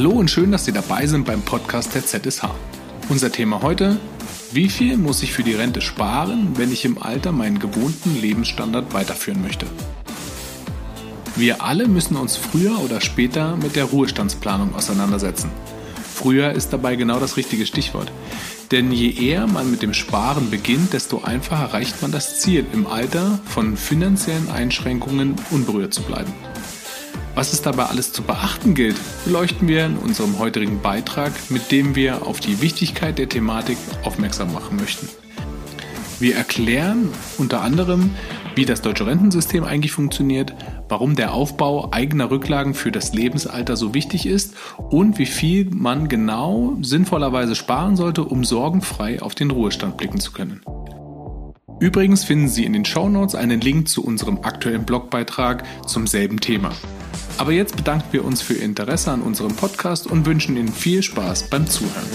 Hallo und schön, dass Sie dabei sind beim Podcast der ZSH. Unser Thema heute, wie viel muss ich für die Rente sparen, wenn ich im Alter meinen gewohnten Lebensstandard weiterführen möchte? Wir alle müssen uns früher oder später mit der Ruhestandsplanung auseinandersetzen. Früher ist dabei genau das richtige Stichwort. Denn je eher man mit dem Sparen beginnt, desto einfacher erreicht man das Ziel, im Alter von finanziellen Einschränkungen unberührt zu bleiben. Was es dabei alles zu beachten gilt, beleuchten wir in unserem heutigen Beitrag, mit dem wir auf die Wichtigkeit der Thematik aufmerksam machen möchten. Wir erklären unter anderem, wie das deutsche Rentensystem eigentlich funktioniert, warum der Aufbau eigener Rücklagen für das Lebensalter so wichtig ist und wie viel man genau sinnvollerweise sparen sollte, um sorgenfrei auf den Ruhestand blicken zu können. Übrigens finden Sie in den Show Notes einen Link zu unserem aktuellen Blogbeitrag zum selben Thema. Aber jetzt bedanken wir uns für Ihr Interesse an unserem Podcast und wünschen Ihnen viel Spaß beim Zuhören.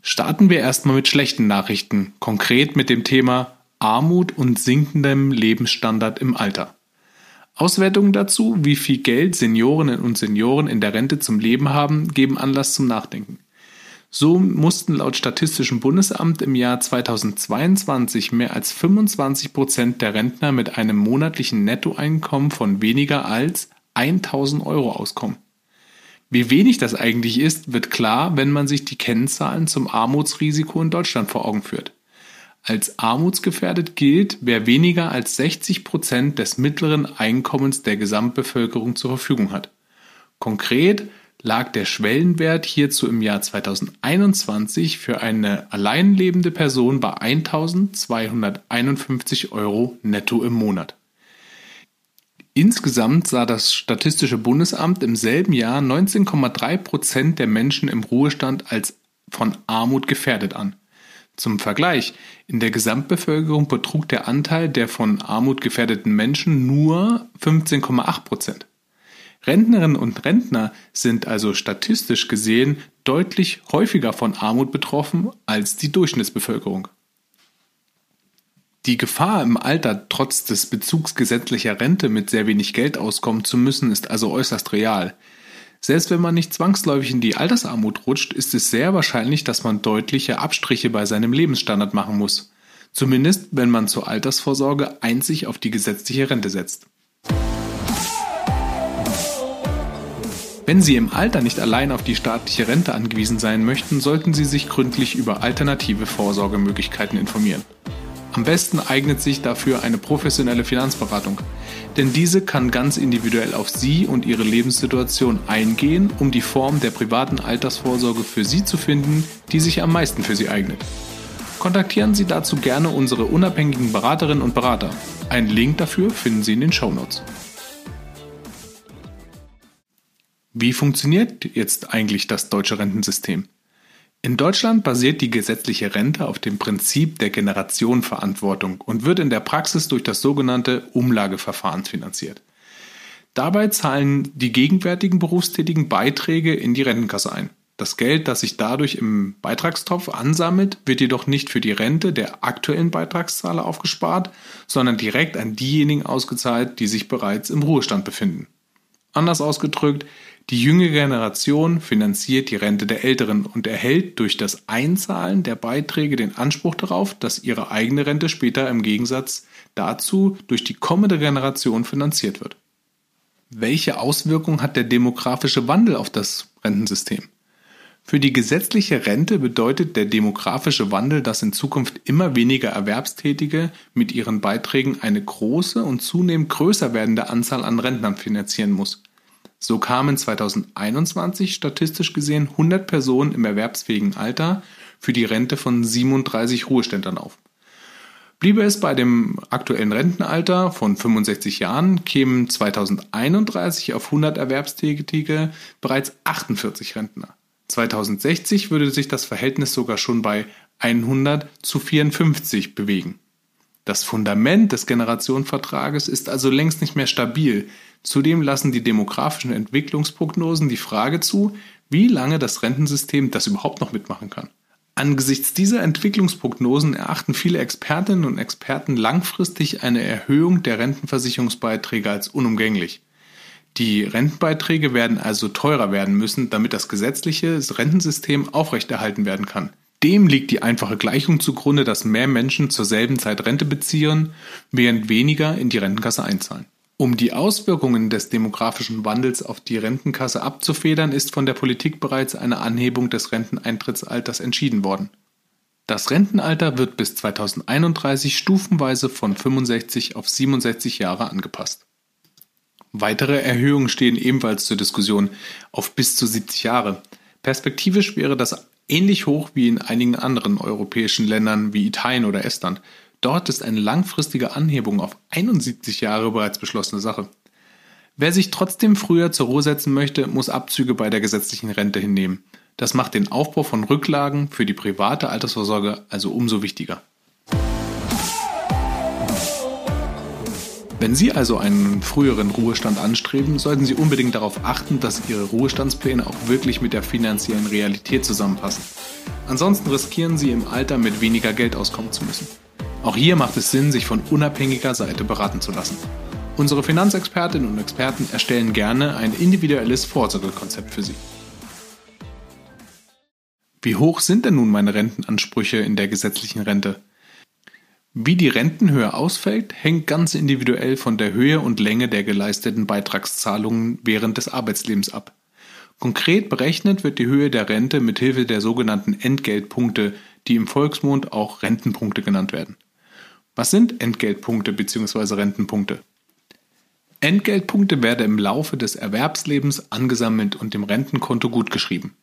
Starten wir erstmal mit schlechten Nachrichten, konkret mit dem Thema Armut und sinkendem Lebensstandard im Alter. Auswertungen dazu, wie viel Geld Seniorinnen und Senioren in der Rente zum Leben haben, geben Anlass zum Nachdenken. So mussten laut Statistischem Bundesamt im Jahr 2022 mehr als 25 Prozent der Rentner mit einem monatlichen Nettoeinkommen von weniger als 1000 Euro auskommen. Wie wenig das eigentlich ist, wird klar, wenn man sich die Kennzahlen zum Armutsrisiko in Deutschland vor Augen führt. Als armutsgefährdet gilt, wer weniger als 60 Prozent des mittleren Einkommens der Gesamtbevölkerung zur Verfügung hat. Konkret lag der Schwellenwert hierzu im Jahr 2021 für eine alleinlebende Person bei 1251 Euro netto im Monat. Insgesamt sah das Statistische Bundesamt im selben Jahr 19,3 Prozent der Menschen im Ruhestand als von Armut gefährdet an. Zum Vergleich, in der Gesamtbevölkerung betrug der Anteil der von Armut gefährdeten Menschen nur 15,8 Prozent. Rentnerinnen und Rentner sind also statistisch gesehen deutlich häufiger von Armut betroffen als die Durchschnittsbevölkerung. Die Gefahr im Alter trotz des Bezugs gesetzlicher Rente mit sehr wenig Geld auskommen zu müssen, ist also äußerst real. Selbst wenn man nicht zwangsläufig in die Altersarmut rutscht, ist es sehr wahrscheinlich, dass man deutliche Abstriche bei seinem Lebensstandard machen muss. Zumindest wenn man zur Altersvorsorge einzig auf die gesetzliche Rente setzt. Wenn Sie im Alter nicht allein auf die staatliche Rente angewiesen sein möchten, sollten Sie sich gründlich über alternative Vorsorgemöglichkeiten informieren. Am besten eignet sich dafür eine professionelle Finanzberatung, denn diese kann ganz individuell auf Sie und Ihre Lebenssituation eingehen, um die Form der privaten Altersvorsorge für Sie zu finden, die sich am meisten für Sie eignet. Kontaktieren Sie dazu gerne unsere unabhängigen Beraterinnen und Berater. Einen Link dafür finden Sie in den Show Notes. Wie funktioniert jetzt eigentlich das deutsche Rentensystem? In Deutschland basiert die gesetzliche Rente auf dem Prinzip der Generationenverantwortung und wird in der Praxis durch das sogenannte Umlageverfahren finanziert. Dabei zahlen die gegenwärtigen Berufstätigen Beiträge in die Rentenkasse ein. Das Geld, das sich dadurch im Beitragstopf ansammelt, wird jedoch nicht für die Rente der aktuellen Beitragszahler aufgespart, sondern direkt an diejenigen ausgezahlt, die sich bereits im Ruhestand befinden. Anders ausgedrückt, die jüngere Generation finanziert die Rente der Älteren und erhält durch das Einzahlen der Beiträge den Anspruch darauf, dass ihre eigene Rente später im Gegensatz dazu durch die kommende Generation finanziert wird. Welche Auswirkungen hat der demografische Wandel auf das Rentensystem? Für die gesetzliche Rente bedeutet der demografische Wandel, dass in Zukunft immer weniger Erwerbstätige mit ihren Beiträgen eine große und zunehmend größer werdende Anzahl an Rentnern finanzieren muss. So kamen 2021 statistisch gesehen 100 Personen im erwerbsfähigen Alter für die Rente von 37 Ruheständern auf. Bliebe es bei dem aktuellen Rentenalter von 65 Jahren, kämen 2031 auf 100 Erwerbstätige bereits 48 Rentner. 2060 würde sich das Verhältnis sogar schon bei 100 zu 54 bewegen. Das Fundament des Generationenvertrages ist also längst nicht mehr stabil. Zudem lassen die demografischen Entwicklungsprognosen die Frage zu, wie lange das Rentensystem das überhaupt noch mitmachen kann. Angesichts dieser Entwicklungsprognosen erachten viele Expertinnen und Experten langfristig eine Erhöhung der Rentenversicherungsbeiträge als unumgänglich. Die Rentenbeiträge werden also teurer werden müssen, damit das gesetzliche Rentensystem aufrechterhalten werden kann. Dem liegt die einfache Gleichung zugrunde, dass mehr Menschen zur selben Zeit Rente beziehen, während weniger in die Rentenkasse einzahlen. Um die Auswirkungen des demografischen Wandels auf die Rentenkasse abzufedern, ist von der Politik bereits eine Anhebung des Renteneintrittsalters entschieden worden. Das Rentenalter wird bis 2031 stufenweise von 65 auf 67 Jahre angepasst. Weitere Erhöhungen stehen ebenfalls zur Diskussion auf bis zu 70 Jahre. Perspektivisch wäre das ähnlich hoch wie in einigen anderen europäischen Ländern wie Italien oder Estland. Dort ist eine langfristige Anhebung auf 71 Jahre bereits beschlossene Sache. Wer sich trotzdem früher zur Ruhe setzen möchte, muss Abzüge bei der gesetzlichen Rente hinnehmen. Das macht den Aufbau von Rücklagen für die private Altersvorsorge also umso wichtiger. Wenn Sie also einen früheren Ruhestand anstreben, sollten Sie unbedingt darauf achten, dass Ihre Ruhestandspläne auch wirklich mit der finanziellen Realität zusammenpassen. Ansonsten riskieren Sie im Alter mit weniger Geld auskommen zu müssen. Auch hier macht es Sinn, sich von unabhängiger Seite beraten zu lassen. Unsere Finanzexpertinnen und Experten erstellen gerne ein individuelles Vorsorgekonzept für Sie. Wie hoch sind denn nun meine Rentenansprüche in der gesetzlichen Rente? Wie die Rentenhöhe ausfällt, hängt ganz individuell von der Höhe und Länge der geleisteten Beitragszahlungen während des Arbeitslebens ab. Konkret berechnet wird die Höhe der Rente mit Hilfe der sogenannten Entgeltpunkte, die im Volksmund auch Rentenpunkte genannt werden. Was sind Entgeltpunkte bzw. Rentenpunkte? Entgeltpunkte werden im Laufe des Erwerbslebens angesammelt und dem Rentenkonto gutgeschrieben.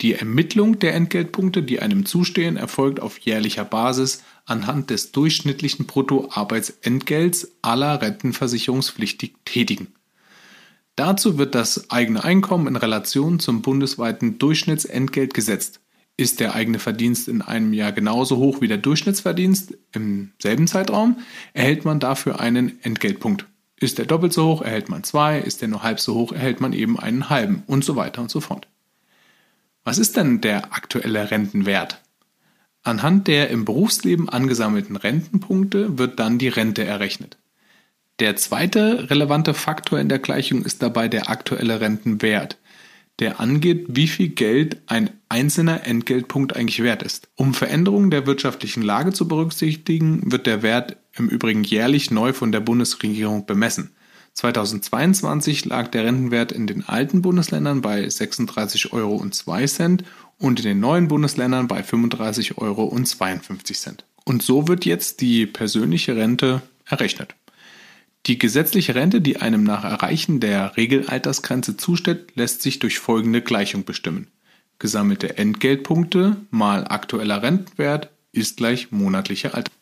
Die Ermittlung der Entgeltpunkte, die einem zustehen, erfolgt auf jährlicher Basis anhand des durchschnittlichen Bruttoarbeitsentgelts aller rentenversicherungspflichtig Tätigen. Dazu wird das eigene Einkommen in Relation zum bundesweiten Durchschnittsentgelt gesetzt. Ist der eigene Verdienst in einem Jahr genauso hoch wie der Durchschnittsverdienst im selben Zeitraum, erhält man dafür einen Entgeltpunkt. Ist der doppelt so hoch, erhält man zwei, ist der nur halb so hoch, erhält man eben einen halben und so weiter und so fort. Was ist denn der aktuelle Rentenwert? Anhand der im Berufsleben angesammelten Rentenpunkte wird dann die Rente errechnet. Der zweite relevante Faktor in der Gleichung ist dabei der aktuelle Rentenwert, der angeht, wie viel Geld ein einzelner Entgeltpunkt eigentlich wert ist. Um Veränderungen der wirtschaftlichen Lage zu berücksichtigen, wird der Wert im Übrigen jährlich neu von der Bundesregierung bemessen. 2022 lag der Rentenwert in den alten Bundesländern bei 36,02 Euro und in den neuen Bundesländern bei 35,52 Euro. Und so wird jetzt die persönliche Rente errechnet. Die gesetzliche Rente, die einem nach Erreichen der Regelaltersgrenze zusteht, lässt sich durch folgende Gleichung bestimmen. Gesammelte Entgeltpunkte mal aktueller Rentenwert ist gleich monatliche Alter.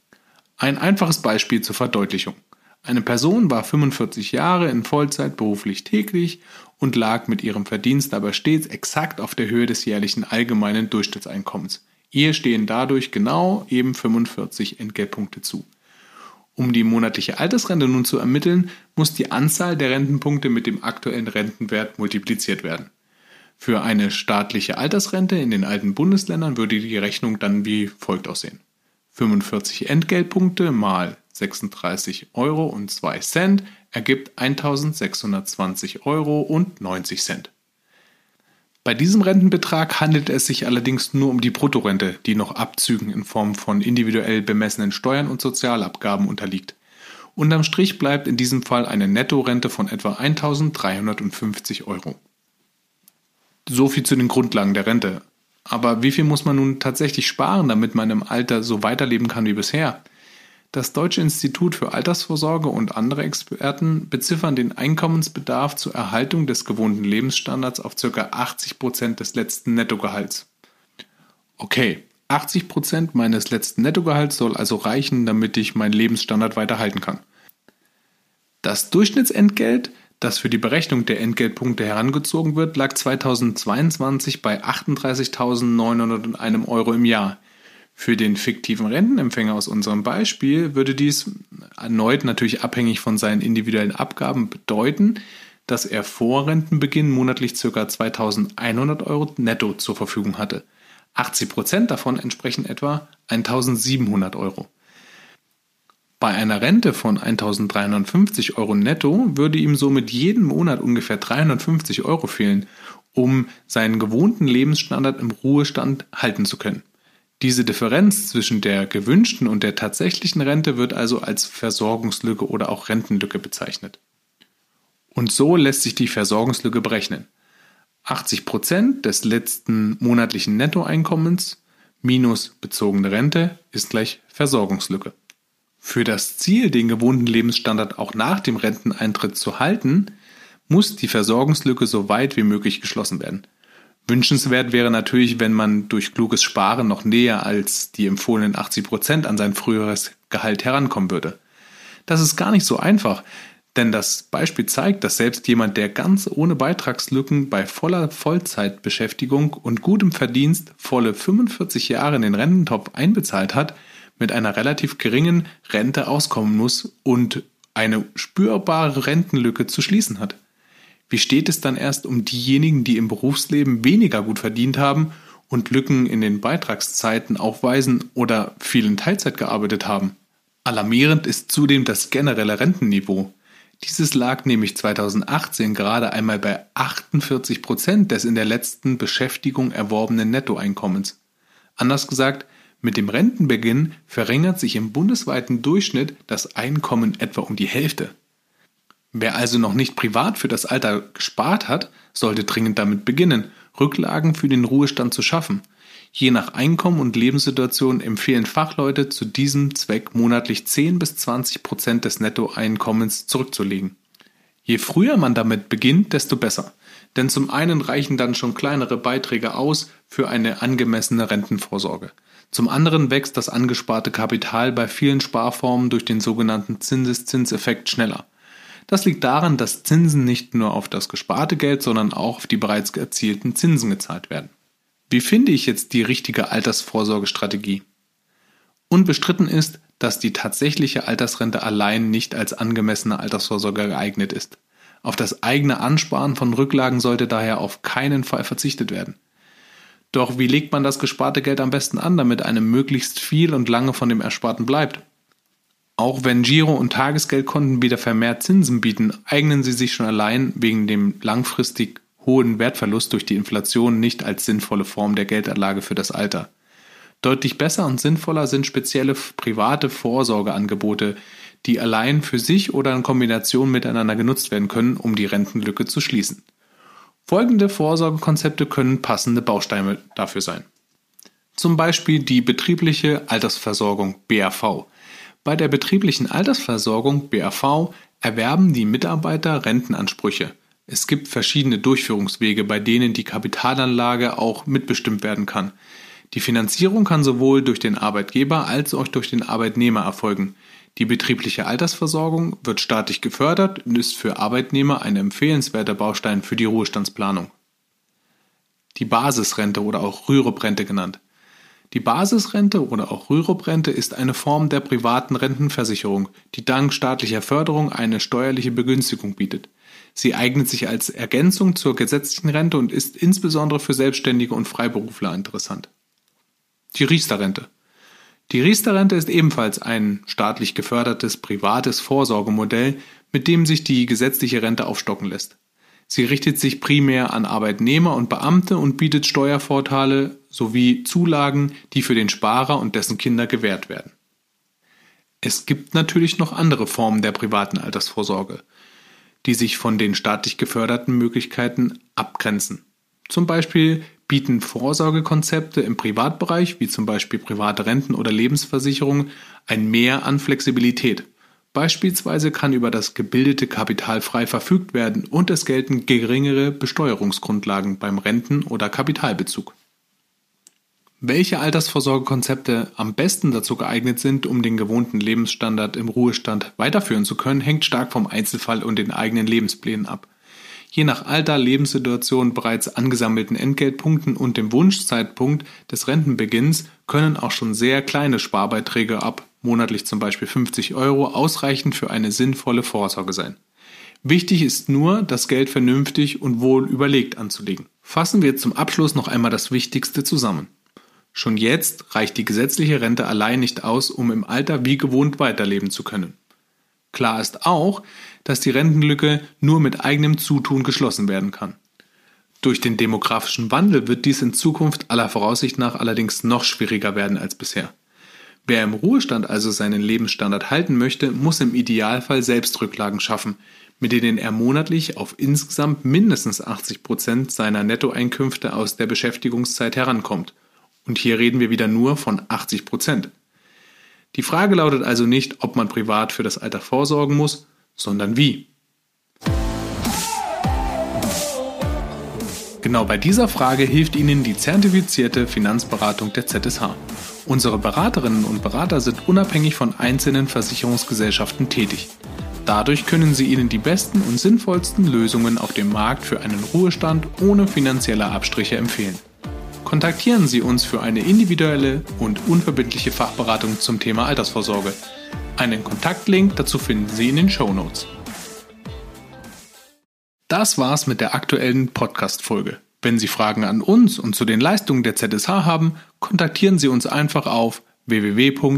Ein einfaches Beispiel zur Verdeutlichung. Eine Person war 45 Jahre in Vollzeit beruflich täglich und lag mit ihrem Verdienst aber stets exakt auf der Höhe des jährlichen allgemeinen Durchschnittseinkommens. Ihr stehen dadurch genau eben 45 Entgeltpunkte zu. Um die monatliche Altersrente nun zu ermitteln, muss die Anzahl der Rentenpunkte mit dem aktuellen Rentenwert multipliziert werden. Für eine staatliche Altersrente in den alten Bundesländern würde die Rechnung dann wie folgt aussehen. 45 Entgeltpunkte mal 36 Euro und 2 Cent ergibt 1620 Euro und 90 Cent. Bei diesem Rentenbetrag handelt es sich allerdings nur um die Bruttorente, die noch Abzügen in Form von individuell bemessenen Steuern und Sozialabgaben unterliegt. Unterm Strich bleibt in diesem Fall eine Nettorente von etwa 1350 Euro. So viel zu den Grundlagen der Rente. Aber wie viel muss man nun tatsächlich sparen, damit man im Alter so weiterleben kann wie bisher? Das Deutsche Institut für Altersvorsorge und andere Experten beziffern den Einkommensbedarf zur Erhaltung des gewohnten Lebensstandards auf ca. 80 Prozent des letzten Nettogehalts. Okay, 80 Prozent meines letzten Nettogehalts soll also reichen, damit ich meinen Lebensstandard weiterhalten kann. Das Durchschnittsentgelt, das für die Berechnung der Entgeltpunkte herangezogen wird, lag 2022 bei 38.901 Euro im Jahr. Für den fiktiven Rentenempfänger aus unserem Beispiel würde dies erneut natürlich abhängig von seinen individuellen Abgaben bedeuten, dass er vor Rentenbeginn monatlich ca. 2100 Euro netto zur Verfügung hatte. 80 Prozent davon entsprechen etwa 1700 Euro. Bei einer Rente von 1350 Euro netto würde ihm somit jeden Monat ungefähr 350 Euro fehlen, um seinen gewohnten Lebensstandard im Ruhestand halten zu können. Diese Differenz zwischen der gewünschten und der tatsächlichen Rente wird also als Versorgungslücke oder auch Rentenlücke bezeichnet. Und so lässt sich die Versorgungslücke berechnen. 80 Prozent des letzten monatlichen Nettoeinkommens minus bezogene Rente ist gleich Versorgungslücke. Für das Ziel, den gewohnten Lebensstandard auch nach dem Renteneintritt zu halten, muss die Versorgungslücke so weit wie möglich geschlossen werden. Wünschenswert wäre natürlich, wenn man durch kluges Sparen noch näher als die empfohlenen 80 Prozent an sein früheres Gehalt herankommen würde. Das ist gar nicht so einfach, denn das Beispiel zeigt, dass selbst jemand, der ganz ohne Beitragslücken bei voller Vollzeitbeschäftigung und gutem Verdienst volle 45 Jahre in den Rententopf einbezahlt hat, mit einer relativ geringen Rente auskommen muss und eine spürbare Rentenlücke zu schließen hat. Wie steht es dann erst um diejenigen, die im Berufsleben weniger gut verdient haben und Lücken in den Beitragszeiten aufweisen oder vielen Teilzeit gearbeitet haben? Alarmierend ist zudem das generelle Rentenniveau. Dieses lag nämlich 2018 gerade einmal bei 48 Prozent des in der letzten Beschäftigung erworbenen Nettoeinkommens. Anders gesagt, mit dem Rentenbeginn verringert sich im bundesweiten Durchschnitt das Einkommen etwa um die Hälfte. Wer also noch nicht privat für das Alter gespart hat, sollte dringend damit beginnen, Rücklagen für den Ruhestand zu schaffen. Je nach Einkommen und Lebenssituation empfehlen Fachleute zu diesem Zweck monatlich 10 bis 20 Prozent des Nettoeinkommens zurückzulegen. Je früher man damit beginnt, desto besser. Denn zum einen reichen dann schon kleinere Beiträge aus für eine angemessene Rentenvorsorge. Zum anderen wächst das angesparte Kapital bei vielen Sparformen durch den sogenannten Zinseszinseffekt schneller. Das liegt daran, dass Zinsen nicht nur auf das gesparte Geld, sondern auch auf die bereits erzielten Zinsen gezahlt werden. Wie finde ich jetzt die richtige Altersvorsorgestrategie? Unbestritten ist, dass die tatsächliche Altersrente allein nicht als angemessene Altersvorsorge geeignet ist. Auf das eigene Ansparen von Rücklagen sollte daher auf keinen Fall verzichtet werden. Doch wie legt man das gesparte Geld am besten an, damit einem möglichst viel und lange von dem Ersparten bleibt? Auch wenn Giro- und Tagesgeldkonten wieder vermehrt Zinsen bieten, eignen sie sich schon allein wegen dem langfristig hohen Wertverlust durch die Inflation nicht als sinnvolle Form der Geldanlage für das Alter. Deutlich besser und sinnvoller sind spezielle private Vorsorgeangebote, die allein für sich oder in Kombination miteinander genutzt werden können, um die Rentenlücke zu schließen. Folgende Vorsorgekonzepte können passende Bausteine dafür sein. Zum Beispiel die betriebliche Altersversorgung BAV. Bei der betrieblichen Altersversorgung BAV erwerben die Mitarbeiter Rentenansprüche. Es gibt verschiedene Durchführungswege, bei denen die Kapitalanlage auch mitbestimmt werden kann. Die Finanzierung kann sowohl durch den Arbeitgeber als auch durch den Arbeitnehmer erfolgen. Die betriebliche Altersversorgung wird staatlich gefördert und ist für Arbeitnehmer ein empfehlenswerter Baustein für die Ruhestandsplanung. Die Basisrente oder auch Rürup-Rente genannt. Die Basisrente oder auch Rürup-Rente ist eine Form der privaten Rentenversicherung, die dank staatlicher Förderung eine steuerliche Begünstigung bietet. Sie eignet sich als Ergänzung zur gesetzlichen Rente und ist insbesondere für Selbstständige und Freiberufler interessant. Die Riester-Rente. Die Riester-Rente ist ebenfalls ein staatlich gefördertes privates Vorsorgemodell, mit dem sich die gesetzliche Rente aufstocken lässt. Sie richtet sich primär an Arbeitnehmer und Beamte und bietet Steuervorteile sowie Zulagen, die für den Sparer und dessen Kinder gewährt werden. Es gibt natürlich noch andere Formen der privaten Altersvorsorge, die sich von den staatlich geförderten Möglichkeiten abgrenzen. Zum Beispiel bieten Vorsorgekonzepte im Privatbereich, wie zum Beispiel private Renten oder Lebensversicherungen, ein Mehr an Flexibilität. Beispielsweise kann über das gebildete Kapital frei verfügt werden und es gelten geringere Besteuerungsgrundlagen beim Renten- oder Kapitalbezug. Welche Altersvorsorgekonzepte am besten dazu geeignet sind, um den gewohnten Lebensstandard im Ruhestand weiterführen zu können, hängt stark vom Einzelfall und den eigenen Lebensplänen ab. Je nach Alter, Lebenssituation, bereits angesammelten Entgeltpunkten und dem Wunschzeitpunkt des Rentenbeginns können auch schon sehr kleine Sparbeiträge ab, monatlich zum Beispiel 50 Euro, ausreichend für eine sinnvolle Vorsorge sein. Wichtig ist nur, das Geld vernünftig und wohl überlegt anzulegen. Fassen wir zum Abschluss noch einmal das Wichtigste zusammen. Schon jetzt reicht die gesetzliche Rente allein nicht aus, um im Alter wie gewohnt weiterleben zu können. Klar ist auch, dass die Rentenlücke nur mit eigenem Zutun geschlossen werden kann. Durch den demografischen Wandel wird dies in Zukunft aller Voraussicht nach allerdings noch schwieriger werden als bisher. Wer im Ruhestand also seinen Lebensstandard halten möchte, muss im Idealfall selbst Rücklagen schaffen, mit denen er monatlich auf insgesamt mindestens 80 Prozent seiner Nettoeinkünfte aus der Beschäftigungszeit herankommt. Und hier reden wir wieder nur von 80 Prozent. Die Frage lautet also nicht, ob man privat für das Alter vorsorgen muss, sondern wie. Genau bei dieser Frage hilft Ihnen die zertifizierte Finanzberatung der ZSH. Unsere Beraterinnen und Berater sind unabhängig von einzelnen Versicherungsgesellschaften tätig. Dadurch können sie Ihnen die besten und sinnvollsten Lösungen auf dem Markt für einen Ruhestand ohne finanzielle Abstriche empfehlen. Kontaktieren Sie uns für eine individuelle und unverbindliche Fachberatung zum Thema Altersvorsorge. Einen Kontaktlink dazu finden Sie in den Show Notes. Das war's mit der aktuellen Podcast-Folge. Wenn Sie Fragen an uns und zu den Leistungen der ZSH haben, kontaktieren Sie uns einfach auf www.zsh.de.